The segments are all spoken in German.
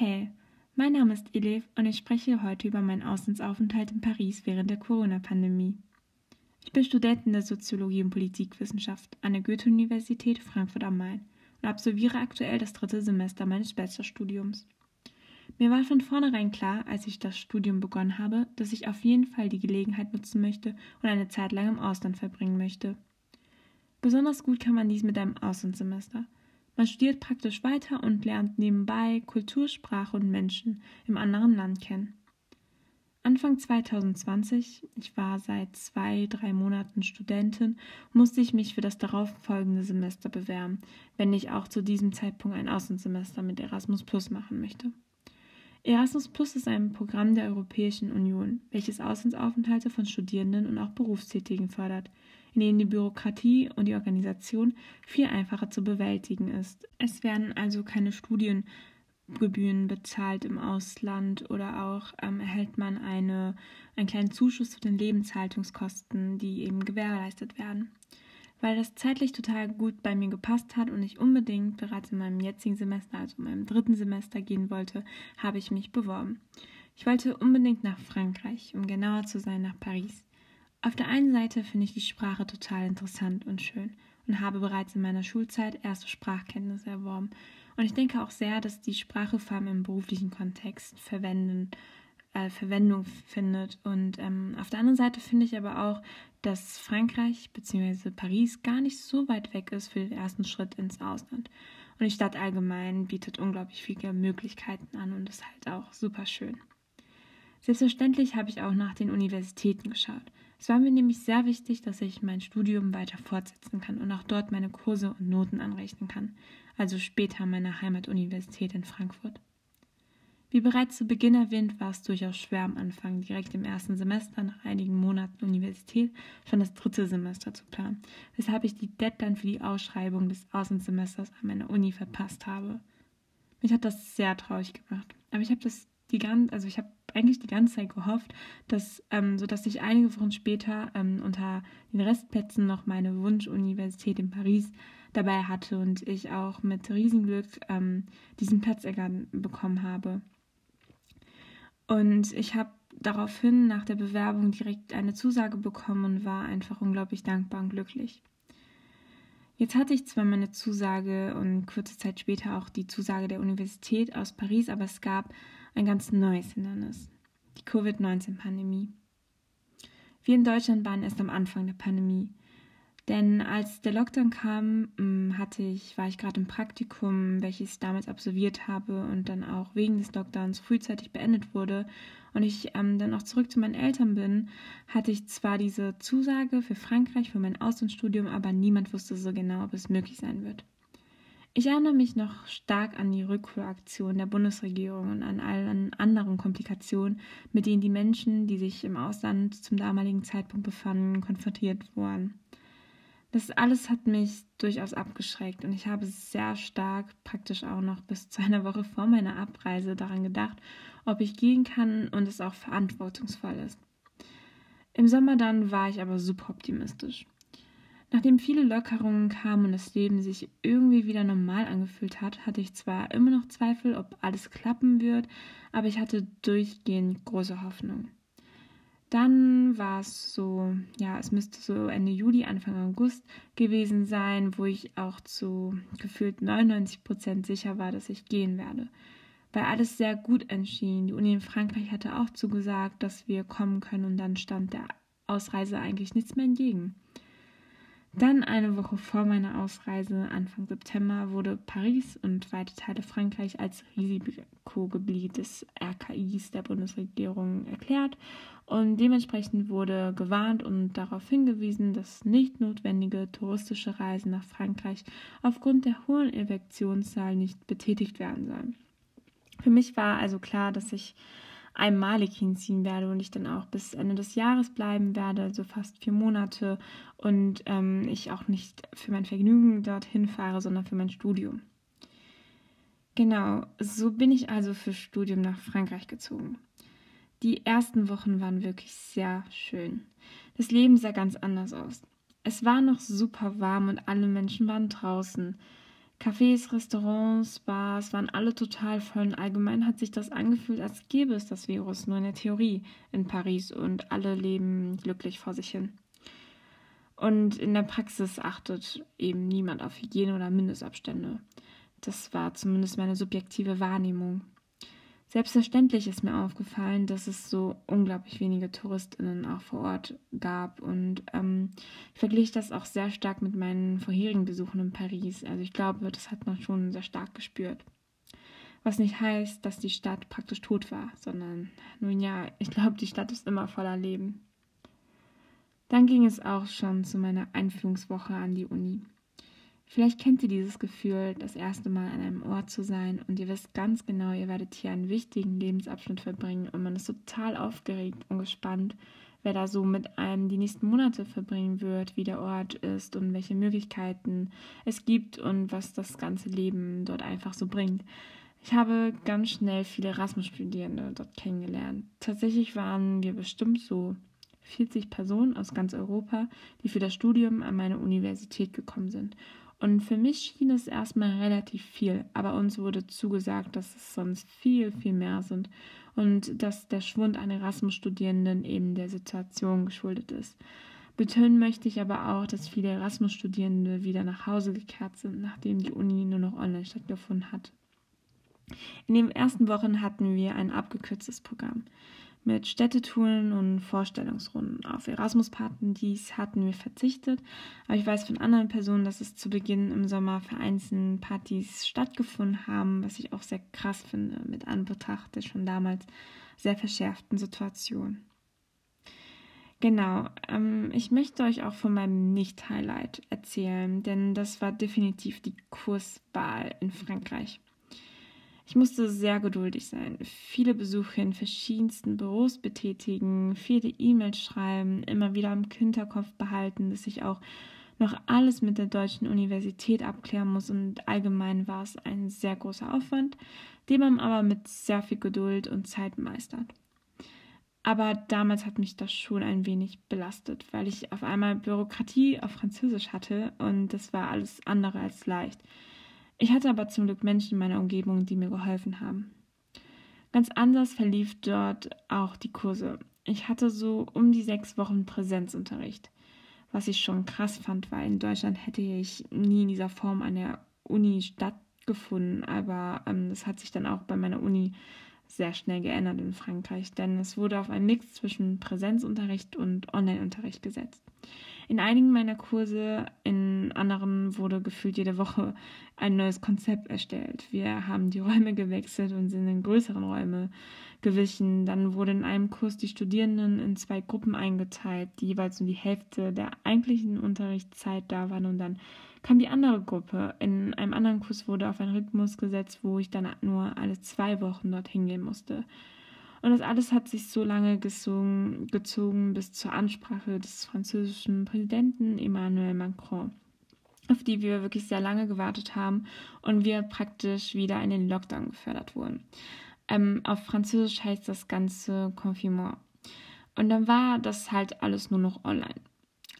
Hey, mein Name ist Elif und ich spreche heute über meinen Auslandsaufenthalt in Paris während der Corona-Pandemie. Ich bin Studentin der Soziologie und Politikwissenschaft an der Goethe-Universität Frankfurt am Main und absolviere aktuell das dritte Semester meines Bachelorstudiums. Mir war von vornherein klar, als ich das Studium begonnen habe, dass ich auf jeden Fall die Gelegenheit nutzen möchte und eine Zeit lang im Ausland verbringen möchte. Besonders gut kann man dies mit einem Auslandssemester. Man studiert praktisch weiter und lernt nebenbei Kultur, Sprache und Menschen im anderen Land kennen. Anfang 2020, ich war seit zwei, drei Monaten Studentin, musste ich mich für das darauffolgende Semester bewerben, wenn ich auch zu diesem Zeitpunkt ein Auslandssemester mit Erasmus Plus machen möchte. Erasmus Plus ist ein Programm der Europäischen Union, welches Auslandsaufenthalte von Studierenden und auch Berufstätigen fördert, denen die Bürokratie und die Organisation viel einfacher zu bewältigen ist. Es werden also keine Studiengebühren bezahlt im Ausland oder auch ähm, erhält man eine, einen kleinen Zuschuss zu den Lebenshaltungskosten, die eben gewährleistet werden. Weil das zeitlich total gut bei mir gepasst hat und ich unbedingt bereits in meinem jetzigen Semester, also in meinem dritten Semester gehen wollte, habe ich mich beworben. Ich wollte unbedingt nach Frankreich, um genauer zu sein, nach Paris. Auf der einen Seite finde ich die Sprache total interessant und schön und habe bereits in meiner Schulzeit erste Sprachkenntnisse erworben. Und ich denke auch sehr, dass die Sprache vor allem im beruflichen Kontext verwenden, äh, Verwendung findet. Und ähm, auf der anderen Seite finde ich aber auch, dass Frankreich bzw. Paris gar nicht so weit weg ist für den ersten Schritt ins Ausland. Und die Stadt allgemein bietet unglaublich viele Möglichkeiten an und ist halt auch super schön. Selbstverständlich habe ich auch nach den Universitäten geschaut. Es war mir nämlich sehr wichtig, dass ich mein Studium weiter fortsetzen kann und auch dort meine Kurse und Noten anrechnen kann, also später an meiner Heimatuniversität in Frankfurt. Wie bereits zu Beginn erwähnt, war es durchaus schwer am Anfang, direkt im ersten Semester nach einigen Monaten Universität schon das dritte Semester zu planen, weshalb ich die Deadline für die Ausschreibung des Außensemesters an meiner Uni verpasst habe. Mich hat das sehr traurig gemacht, aber ich habe das die ganze, also ich habe eigentlich die ganze Zeit gehofft, dass, ähm, sodass ich einige Wochen später ähm, unter den Restplätzen noch meine Wunschuniversität in Paris dabei hatte und ich auch mit Riesenglück ähm, diesen Platz bekommen habe. Und ich habe daraufhin nach der Bewerbung direkt eine Zusage bekommen und war einfach unglaublich dankbar und glücklich. Jetzt hatte ich zwar meine Zusage und kurze Zeit später auch die Zusage der Universität aus Paris, aber es gab ein ganz neues Hindernis, die Covid-19-Pandemie. Wir in Deutschland waren erst am Anfang der Pandemie. Denn als der Lockdown kam, mm, hatte ich, war ich gerade im Praktikum, welches ich damals absolviert habe und dann auch wegen des Lockdowns frühzeitig beendet wurde und ich ähm, dann auch zurück zu meinen Eltern bin, hatte ich zwar diese Zusage für Frankreich für mein Auslandsstudium, aber niemand wusste so genau, ob es möglich sein wird. Ich erinnere mich noch stark an die Rückholaktion der Bundesregierung und an allen anderen Komplikationen, mit denen die Menschen, die sich im Ausland zum damaligen Zeitpunkt befanden, konfrontiert wurden. Das alles hat mich durchaus abgeschreckt und ich habe sehr stark, praktisch auch noch bis zu einer Woche vor meiner Abreise daran gedacht, ob ich gehen kann und es auch verantwortungsvoll ist. Im Sommer dann war ich aber super optimistisch. Nachdem viele Lockerungen kamen und das Leben sich irgendwie wieder normal angefühlt hat, hatte ich zwar immer noch Zweifel, ob alles klappen wird, aber ich hatte durchgehend große Hoffnung. Dann war es so, ja, es müsste so Ende Juli, Anfang August gewesen sein, wo ich auch zu gefühlt 99 Prozent sicher war, dass ich gehen werde. Weil alles sehr gut erschien. Die Uni in Frankreich hatte auch zugesagt, dass wir kommen können und dann stand der Ausreise eigentlich nichts mehr entgegen. Dann eine Woche vor meiner Ausreise, Anfang September, wurde Paris und weite Teile Frankreich als Risikogebiet des RKIs der Bundesregierung erklärt und dementsprechend wurde gewarnt und darauf hingewiesen, dass nicht notwendige touristische Reisen nach Frankreich aufgrund der hohen Infektionszahl nicht betätigt werden sollen. Für mich war also klar, dass ich einmalig hinziehen werde und ich dann auch bis Ende des Jahres bleiben werde, also fast vier Monate und ähm, ich auch nicht für mein Vergnügen dorthin fahre, sondern für mein Studium. Genau, so bin ich also für Studium nach Frankreich gezogen. Die ersten Wochen waren wirklich sehr schön. Das Leben sah ganz anders aus. Es war noch super warm und alle Menschen waren draußen. Cafés, Restaurants, Bars waren alle total voll und allgemein hat sich das angefühlt, als gäbe es das Virus nur in der Theorie in Paris und alle leben glücklich vor sich hin. Und in der Praxis achtet eben niemand auf Hygiene oder Mindestabstände. Das war zumindest meine subjektive Wahrnehmung. Selbstverständlich ist mir aufgefallen, dass es so unglaublich wenige TouristInnen auch vor Ort gab. Und ähm, ich vergliche das auch sehr stark mit meinen vorherigen Besuchen in Paris. Also ich glaube, das hat man schon sehr stark gespürt. Was nicht heißt, dass die Stadt praktisch tot war, sondern nun ja, ich glaube, die Stadt ist immer voller Leben. Dann ging es auch schon zu meiner Einführungswoche an die Uni. Vielleicht kennt ihr dieses Gefühl, das erste Mal an einem Ort zu sein und ihr wisst ganz genau, ihr werdet hier einen wichtigen Lebensabschnitt verbringen und man ist total aufgeregt und gespannt, wer da so mit einem die nächsten Monate verbringen wird, wie der Ort ist und welche Möglichkeiten es gibt und was das ganze Leben dort einfach so bringt. Ich habe ganz schnell viele Erasmus-Studierende dort kennengelernt. Tatsächlich waren wir bestimmt so 40 Personen aus ganz Europa, die für das Studium an meine Universität gekommen sind. Und für mich schien es erstmal relativ viel, aber uns wurde zugesagt, dass es sonst viel, viel mehr sind und dass der Schwund an Erasmus-Studierenden eben der Situation geschuldet ist. Betonen möchte ich aber auch, dass viele Erasmus-Studierende wieder nach Hause gekehrt sind, nachdem die Uni nur noch online stattgefunden hat. In den ersten Wochen hatten wir ein abgekürztes Programm mit Städtetouren und Vorstellungsrunden. Auf Erasmus-Partys hatten wir verzichtet, aber ich weiß von anderen Personen, dass es zu Beginn im Sommer vereinzelt Partys stattgefunden haben, was ich auch sehr krass finde, mit Anbetracht der schon damals sehr verschärften Situation. Genau, ähm, ich möchte euch auch von meinem Nicht-Highlight erzählen, denn das war definitiv die Kurswahl in Frankreich. Ich musste sehr geduldig sein, viele Besuche in verschiedensten Büros betätigen, viele E-Mails schreiben, immer wieder im Hinterkopf behalten, dass ich auch noch alles mit der deutschen Universität abklären muss und allgemein war es ein sehr großer Aufwand, den man aber mit sehr viel Geduld und Zeit meistert. Aber damals hat mich das schon ein wenig belastet, weil ich auf einmal Bürokratie auf Französisch hatte und das war alles andere als leicht. Ich hatte aber zum Glück Menschen in meiner Umgebung, die mir geholfen haben. Ganz anders verlief dort auch die Kurse. Ich hatte so um die sechs Wochen Präsenzunterricht, was ich schon krass fand, weil in Deutschland hätte ich nie in dieser Form an der Uni stattgefunden. Aber ähm, das hat sich dann auch bei meiner Uni sehr schnell geändert in Frankreich, denn es wurde auf einen Mix zwischen Präsenzunterricht und Onlineunterricht gesetzt. In einigen meiner Kurse, in anderen wurde gefühlt jede Woche ein neues Konzept erstellt. Wir haben die Räume gewechselt und sind in größeren Räume gewichen. Dann wurde in einem Kurs die Studierenden in zwei Gruppen eingeteilt, die jeweils nur die Hälfte der eigentlichen Unterrichtszeit da waren und dann kam die andere Gruppe. In einem anderen Kurs wurde auf einen Rhythmus gesetzt, wo ich dann nur alle zwei Wochen dorthin gehen musste. Und das alles hat sich so lange gezogen, gezogen bis zur Ansprache des französischen Präsidenten Emmanuel Macron, auf die wir wirklich sehr lange gewartet haben und wir praktisch wieder in den Lockdown gefördert wurden. Ähm, auf Französisch heißt das Ganze Confinement. Und dann war das halt alles nur noch online.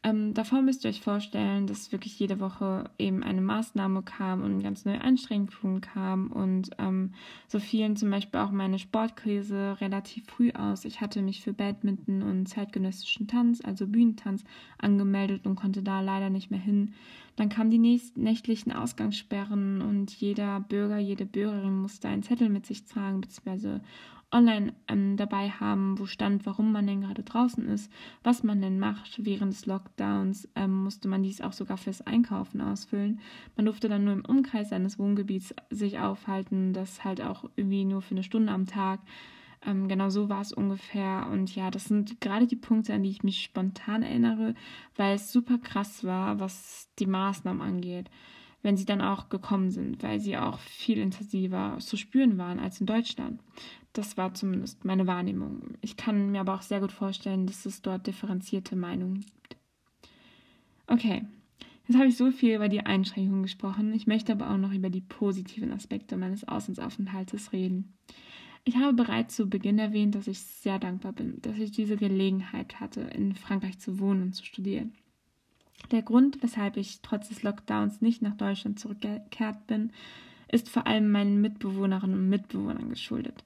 Ähm, davor müsst ihr euch vorstellen, dass wirklich jede Woche eben eine Maßnahme kam und ganz neue Einschränkungen kamen und ähm, so fielen zum Beispiel auch meine Sportkrise relativ früh aus. Ich hatte mich für Badminton und zeitgenössischen Tanz, also Bühnentanz, angemeldet und konnte da leider nicht mehr hin. Dann kamen die nächtlichen Ausgangssperren und jeder Bürger, jede Bürgerin musste einen Zettel mit sich tragen, beziehungsweise online ähm, dabei haben, wo stand, warum man denn gerade draußen ist, was man denn macht. Während des Lockdowns ähm, musste man dies auch sogar fürs Einkaufen ausfüllen. Man durfte dann nur im Umkreis seines Wohngebiets sich aufhalten, das halt auch irgendwie nur für eine Stunde am Tag. Ähm, genau so war es ungefähr. Und ja, das sind gerade die Punkte, an die ich mich spontan erinnere, weil es super krass war, was die Maßnahmen angeht wenn sie dann auch gekommen sind, weil sie auch viel intensiver zu spüren waren als in Deutschland. Das war zumindest meine Wahrnehmung. Ich kann mir aber auch sehr gut vorstellen, dass es dort differenzierte Meinungen gibt. Okay, jetzt habe ich so viel über die Einschränkungen gesprochen. Ich möchte aber auch noch über die positiven Aspekte meines Auslandsaufenthaltes reden. Ich habe bereits zu Beginn erwähnt, dass ich sehr dankbar bin, dass ich diese Gelegenheit hatte, in Frankreich zu wohnen und zu studieren. Der Grund, weshalb ich trotz des Lockdowns nicht nach Deutschland zurückgekehrt bin, ist vor allem meinen Mitbewohnerinnen und Mitbewohnern geschuldet,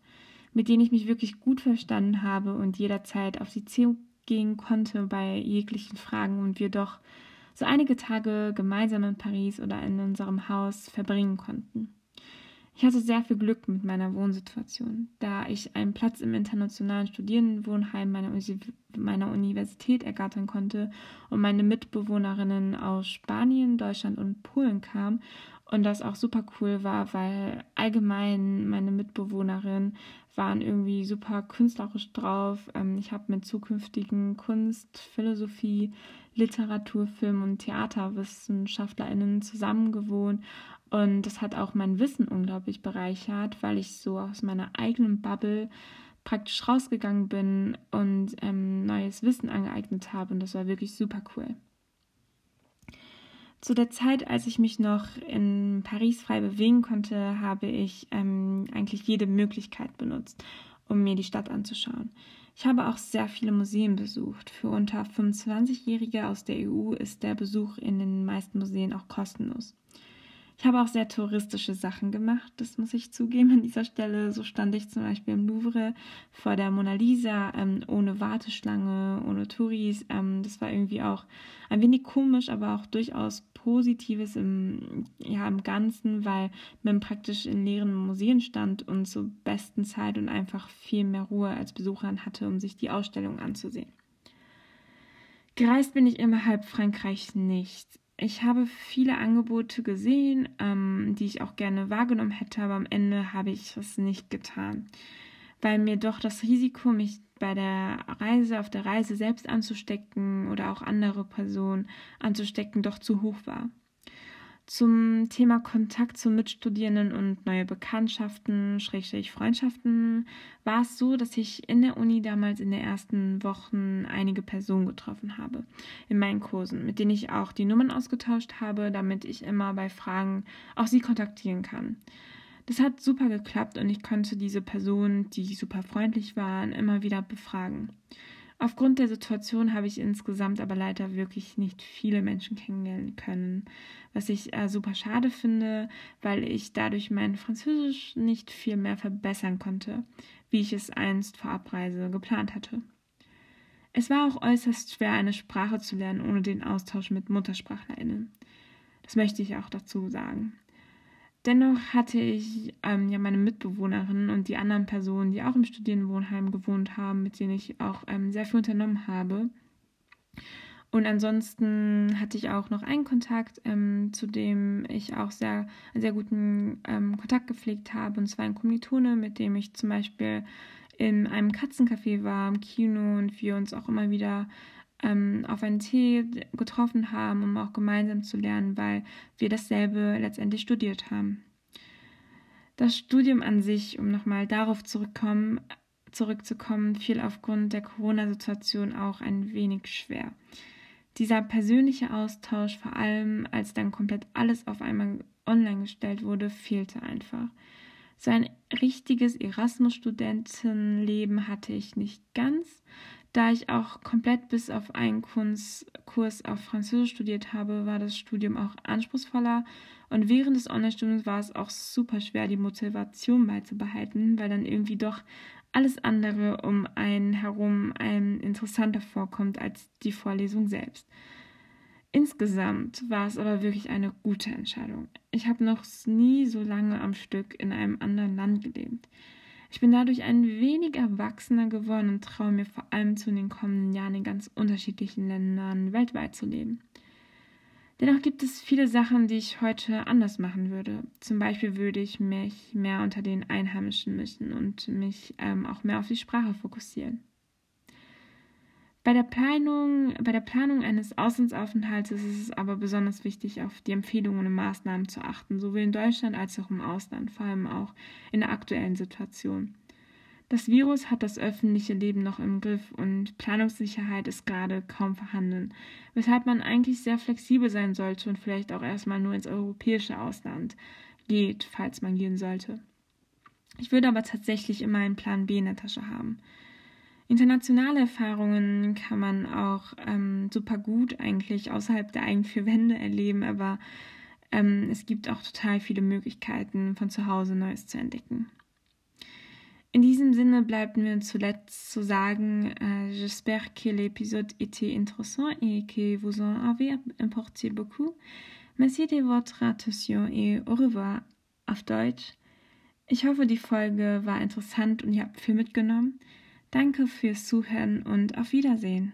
mit denen ich mich wirklich gut verstanden habe und jederzeit auf sie zugehen konnte bei jeglichen Fragen und wir doch so einige Tage gemeinsam in Paris oder in unserem Haus verbringen konnten. Ich hatte sehr viel Glück mit meiner Wohnsituation, da ich einen Platz im internationalen Studierendenwohnheim meiner, meiner Universität ergattern konnte und meine Mitbewohnerinnen aus Spanien, Deutschland und Polen kamen und das auch super cool war, weil allgemein meine Mitbewohnerinnen waren irgendwie super künstlerisch drauf. Ähm, ich habe mit zukünftigen Kunst, Philosophie, Literatur, Film und TheaterwissenschaftlerInnen zusammengewohnt und das hat auch mein Wissen unglaublich bereichert, weil ich so aus meiner eigenen Bubble praktisch rausgegangen bin und ähm, neues Wissen angeeignet habe. Und das war wirklich super cool. Zu der Zeit, als ich mich noch in Paris frei bewegen konnte, habe ich ähm, eigentlich jede Möglichkeit benutzt, um mir die Stadt anzuschauen. Ich habe auch sehr viele Museen besucht. Für unter 25-Jährige aus der EU ist der Besuch in den meisten Museen auch kostenlos. Ich habe auch sehr touristische Sachen gemacht, das muss ich zugeben an dieser Stelle. So stand ich zum Beispiel im Louvre vor der Mona Lisa, ähm, ohne Warteschlange, ohne Touris. Ähm, das war irgendwie auch ein wenig komisch, aber auch durchaus Positives im, ja, im Ganzen, weil man praktisch in leeren Museen stand und zur besten Zeit und einfach viel mehr Ruhe als Besucherin hatte, um sich die Ausstellung anzusehen. Gereist bin ich innerhalb Frankreichs nicht. Ich habe viele Angebote gesehen, ähm, die ich auch gerne wahrgenommen hätte, aber am Ende habe ich es nicht getan, weil mir doch das Risiko, mich bei der Reise, auf der Reise selbst anzustecken oder auch andere Personen anzustecken, doch zu hoch war. Zum Thema Kontakt zu Mitstudierenden und neue Bekanntschaften, Schrägstrich Freundschaften, war es so, dass ich in der Uni damals in den ersten Wochen einige Personen getroffen habe in meinen Kursen, mit denen ich auch die Nummern ausgetauscht habe, damit ich immer bei Fragen auch sie kontaktieren kann. Das hat super geklappt und ich konnte diese Personen, die super freundlich waren, immer wieder befragen. Aufgrund der Situation habe ich insgesamt aber leider wirklich nicht viele Menschen kennenlernen können, was ich äh, super schade finde, weil ich dadurch mein Französisch nicht viel mehr verbessern konnte, wie ich es einst vor Abreise geplant hatte. Es war auch äußerst schwer, eine Sprache zu lernen ohne den Austausch mit Muttersprachlerinnen. Das möchte ich auch dazu sagen. Dennoch hatte ich ähm, ja meine Mitbewohnerin und die anderen Personen, die auch im Studienwohnheim gewohnt haben, mit denen ich auch ähm, sehr viel unternommen habe. Und ansonsten hatte ich auch noch einen Kontakt, ähm, zu dem ich auch sehr, einen sehr guten ähm, Kontakt gepflegt habe. Und zwar ein Kommilitone, mit dem ich zum Beispiel in einem Katzencafé war, im Kino und wir uns auch immer wieder ähm, auf einen Tee getroffen haben, um auch gemeinsam zu lernen, weil wir dasselbe letztendlich studiert haben. Das Studium an sich, um nochmal darauf zurückkommen, zurückzukommen, fiel aufgrund der Corona-Situation auch ein wenig schwer. Dieser persönliche Austausch, vor allem als dann komplett alles auf einmal online gestellt wurde, fehlte einfach. So ein richtiges Erasmus-Studentenleben hatte ich nicht ganz. Da ich auch komplett bis auf einen Kurs auf Französisch studiert habe, war das Studium auch anspruchsvoller und während des Online-Studiums war es auch super schwer, die Motivation beizubehalten, weil dann irgendwie doch alles andere um einen herum einem interessanter vorkommt als die Vorlesung selbst. Insgesamt war es aber wirklich eine gute Entscheidung. Ich habe noch nie so lange am Stück in einem anderen Land gelebt. Ich bin dadurch ein wenig erwachsener geworden und traue mir vor allem zu in den kommenden Jahren in ganz unterschiedlichen Ländern weltweit zu leben. Dennoch gibt es viele Sachen, die ich heute anders machen würde. Zum Beispiel würde ich mich mehr unter den Einheimischen mischen und mich ähm, auch mehr auf die Sprache fokussieren. Bei der, Planung, bei der Planung eines Auslandsaufenthalts ist es aber besonders wichtig, auf die Empfehlungen und Maßnahmen zu achten, sowohl in Deutschland als auch im Ausland, vor allem auch in der aktuellen Situation. Das Virus hat das öffentliche Leben noch im Griff und Planungssicherheit ist gerade kaum vorhanden, weshalb man eigentlich sehr flexibel sein sollte und vielleicht auch erstmal nur ins europäische Ausland geht, falls man gehen sollte. Ich würde aber tatsächlich immer einen Plan B in der Tasche haben. Internationale Erfahrungen kann man auch ähm, super gut eigentlich außerhalb der eigenen vier Wände erleben, aber ähm, es gibt auch total viele Möglichkeiten, von zu Hause Neues zu entdecken. In diesem Sinne bleibt mir zuletzt zu sagen, äh, j'espère que l'épisode était intéressant et que vous en avez importé beaucoup. Merci de votre attention et au revoir auf Deutsch. Ich hoffe, die Folge war interessant und ihr habt viel mitgenommen. Danke fürs Zuhören und auf Wiedersehen.